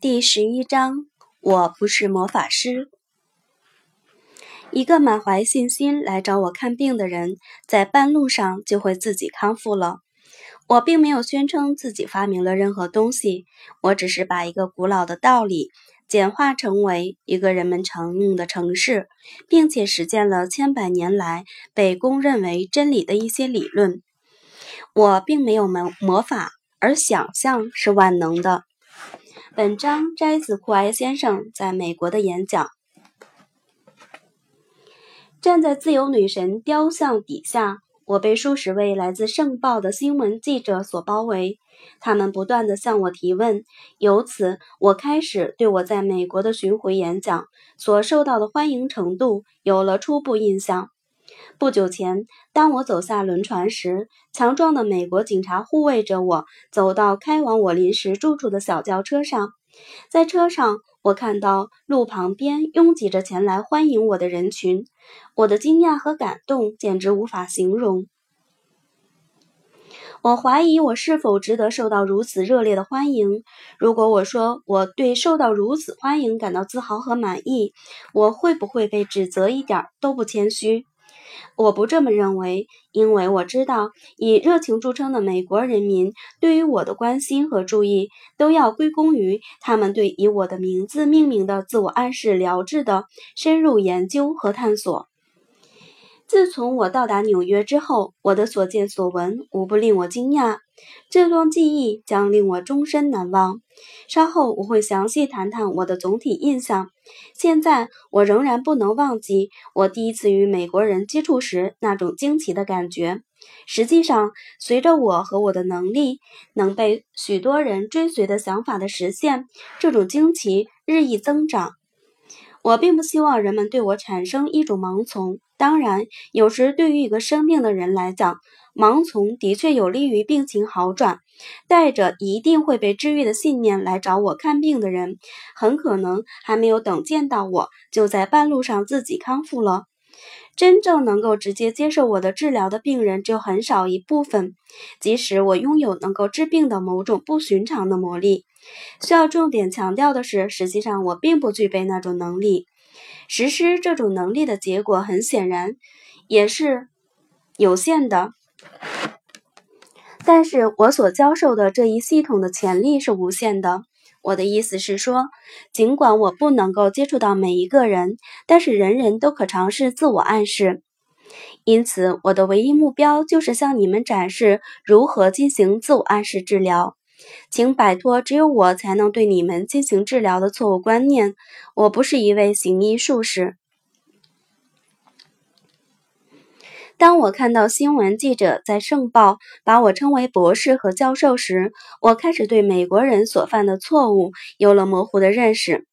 第十一章，我不是魔法师。一个满怀信心来找我看病的人，在半路上就会自己康复了。我并没有宣称自己发明了任何东西，我只是把一个古老的道理简化成为一个人们常用的程式，并且实践了千百年来被公认为真理的一些理论。我并没有魔魔法，而想象是万能的。本章摘自库埃先生在美国的演讲。站在自由女神雕像底下，我被数十位来自圣报的新闻记者所包围，他们不断地向我提问。由此，我开始对我在美国的巡回演讲所受到的欢迎程度有了初步印象。不久前，当我走下轮船时，强壮的美国警察护卫着我走到开往我临时住处的小轿车上。在车上，我看到路旁边拥挤着前来欢迎我的人群，我的惊讶和感动简直无法形容。我怀疑我是否值得受到如此热烈的欢迎。如果我说我对受到如此欢迎感到自豪和满意，我会不会被指责一点都不谦虚？我不这么认为，因为我知道，以热情著称的美国人民对于我的关心和注意，都要归功于他们对以我的名字命名的自我暗示疗治的深入研究和探索。自从我到达纽约之后，我的所见所闻无不令我惊讶。这段记忆将令我终身难忘。稍后我会详细谈谈我的总体印象。现在我仍然不能忘记我第一次与美国人接触时那种惊奇的感觉。实际上，随着我和我的能力能被许多人追随的想法的实现，这种惊奇日益增长。我并不希望人们对我产生一种盲从。当然，有时对于一个生病的人来讲，盲从的确有利于病情好转。带着一定会被治愈的信念来找我看病的人，很可能还没有等见到我，就在半路上自己康复了。真正能够直接接受我的治疗的病人只有很少一部分。即使我拥有能够治病的某种不寻常的魔力，需要重点强调的是，实际上我并不具备那种能力。实施这种能力的结果很显然也是有限的，但是我所教授的这一系统的潜力是无限的。我的意思是说，尽管我不能够接触到每一个人，但是人人都可尝试自我暗示。因此，我的唯一目标就是向你们展示如何进行自我暗示治疗。请摆脱只有我才能对你们进行治疗的错误观念。我不是一位行医术士。当我看到新闻记者在《圣报》把我称为博士和教授时，我开始对美国人所犯的错误有了模糊的认识。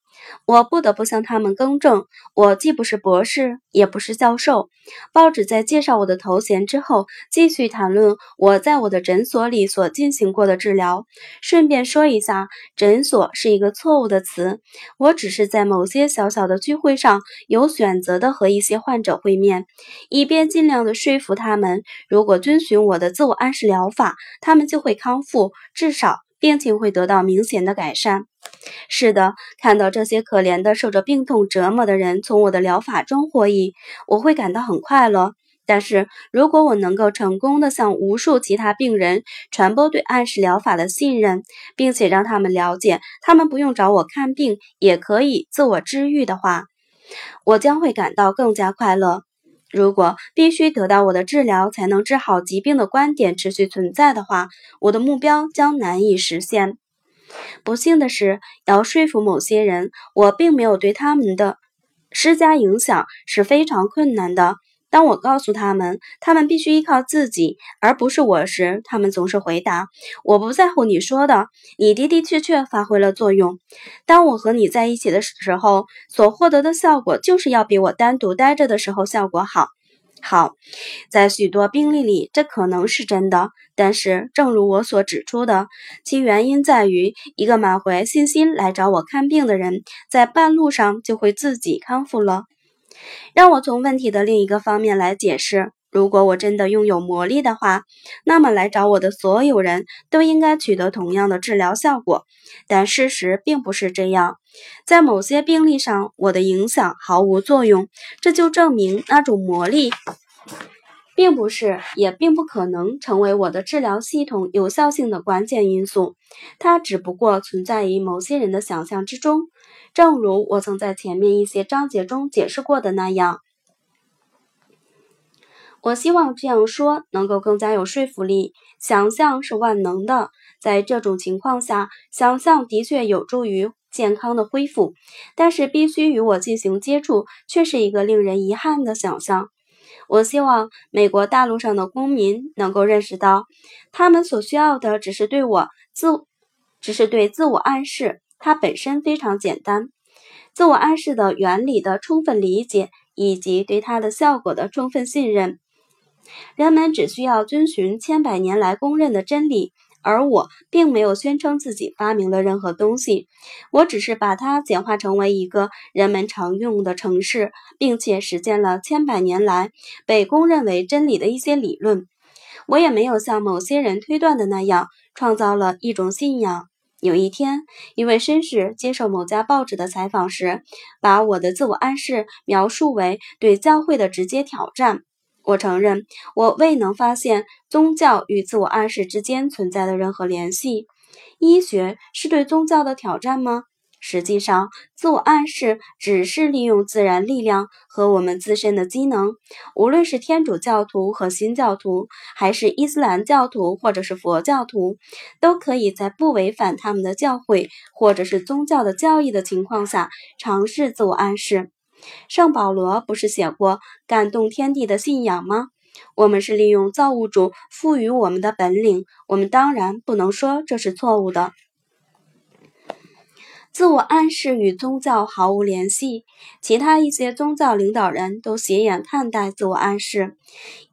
我不得不向他们更正，我既不是博士，也不是教授。报纸在介绍我的头衔之后，继续谈论我在我的诊所里所进行过的治疗。顺便说一下，诊所是一个错误的词。我只是在某些小小的聚会上有选择的和一些患者会面，以便尽量的说服他们，如果遵循我的自我暗示疗法，他们就会康复，至少病情会得到明显的改善。是的，看到这些可怜的受着病痛折磨的人从我的疗法中获益，我会感到很快乐。但是如果我能够成功的向无数其他病人传播对暗示疗法的信任，并且让他们了解他们不用找我看病也可以自我治愈的话，我将会感到更加快乐。如果必须得到我的治疗才能治好疾病的观点持续存在的话，我的目标将难以实现。不幸的是，要说服某些人，我并没有对他们的施加影响是非常困难的。当我告诉他们他们必须依靠自己而不是我时，他们总是回答：“我不在乎你说的，你的的确确发挥了作用。当我和你在一起的时候，所获得的效果就是要比我单独待着的时候效果好。”好，在许多病例里，这可能是真的。但是，正如我所指出的，其原因在于一个满怀信心来找我看病的人，在半路上就会自己康复了。让我从问题的另一个方面来解释。如果我真的拥有魔力的话，那么来找我的所有人都应该取得同样的治疗效果。但事实并不是这样，在某些病例上，我的影响毫无作用。这就证明那种魔力，并不是，也并不可能成为我的治疗系统有效性的关键因素。它只不过存在于某些人的想象之中，正如我曾在前面一些章节中解释过的那样。我希望这样说能够更加有说服力。想象是万能的，在这种情况下，想象的确有助于健康的恢复，但是必须与我进行接触，却是一个令人遗憾的想象。我希望美国大陆上的公民能够认识到，他们所需要的只是对我自，只是对自我暗示，它本身非常简单，自我暗示的原理的充分理解，以及对它的效果的充分信任。人们只需要遵循千百年来公认的真理，而我并没有宣称自己发明了任何东西，我只是把它简化成为一个人们常用的程式，并且实践了千百年来被公认为真理的一些理论。我也没有像某些人推断的那样创造了一种信仰。有一天，一位绅士接受某家报纸的采访时，把我的自我暗示描述为对教会的直接挑战。我承认，我未能发现宗教与自我暗示之间存在的任何联系。医学是对宗教的挑战吗？实际上，自我暗示只是利用自然力量和我们自身的机能。无论是天主教徒和新教徒，还是伊斯兰教徒或者是佛教徒，都可以在不违反他们的教诲或者是宗教的教义的情况下尝试自我暗示。圣保罗不是写过感动天地的信仰吗？我们是利用造物主赋予我们的本领，我们当然不能说这是错误的。自我暗示与宗教毫无联系，其他一些宗教领导人都斜眼看待自我暗示，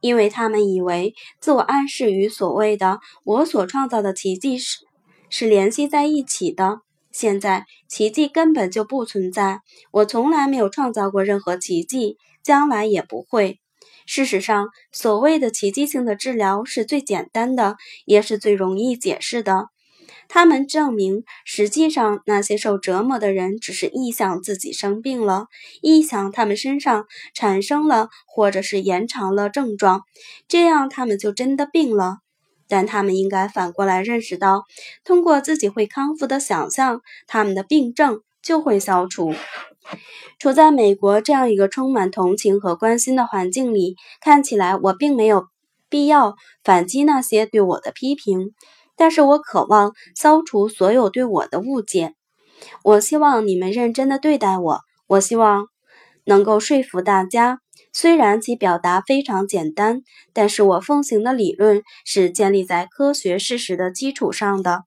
因为他们以为自我暗示与所谓的“我所创造的奇迹”是是联系在一起的。现在奇迹根本就不存在，我从来没有创造过任何奇迹，将来也不会。事实上，所谓的奇迹性的治疗是最简单的，也是最容易解释的。他们证明，实际上那些受折磨的人只是臆想自己生病了，臆想他们身上产生了或者是延长了症状，这样他们就真的病了。但他们应该反过来认识到，通过自己会康复的想象，他们的病症就会消除。处在美国这样一个充满同情和关心的环境里，看起来我并没有必要反击那些对我的批评，但是我渴望消除所有对我的误解。我希望你们认真的对待我，我希望能够说服大家。虽然其表达非常简单，但是我奉行的理论是建立在科学事实的基础上的。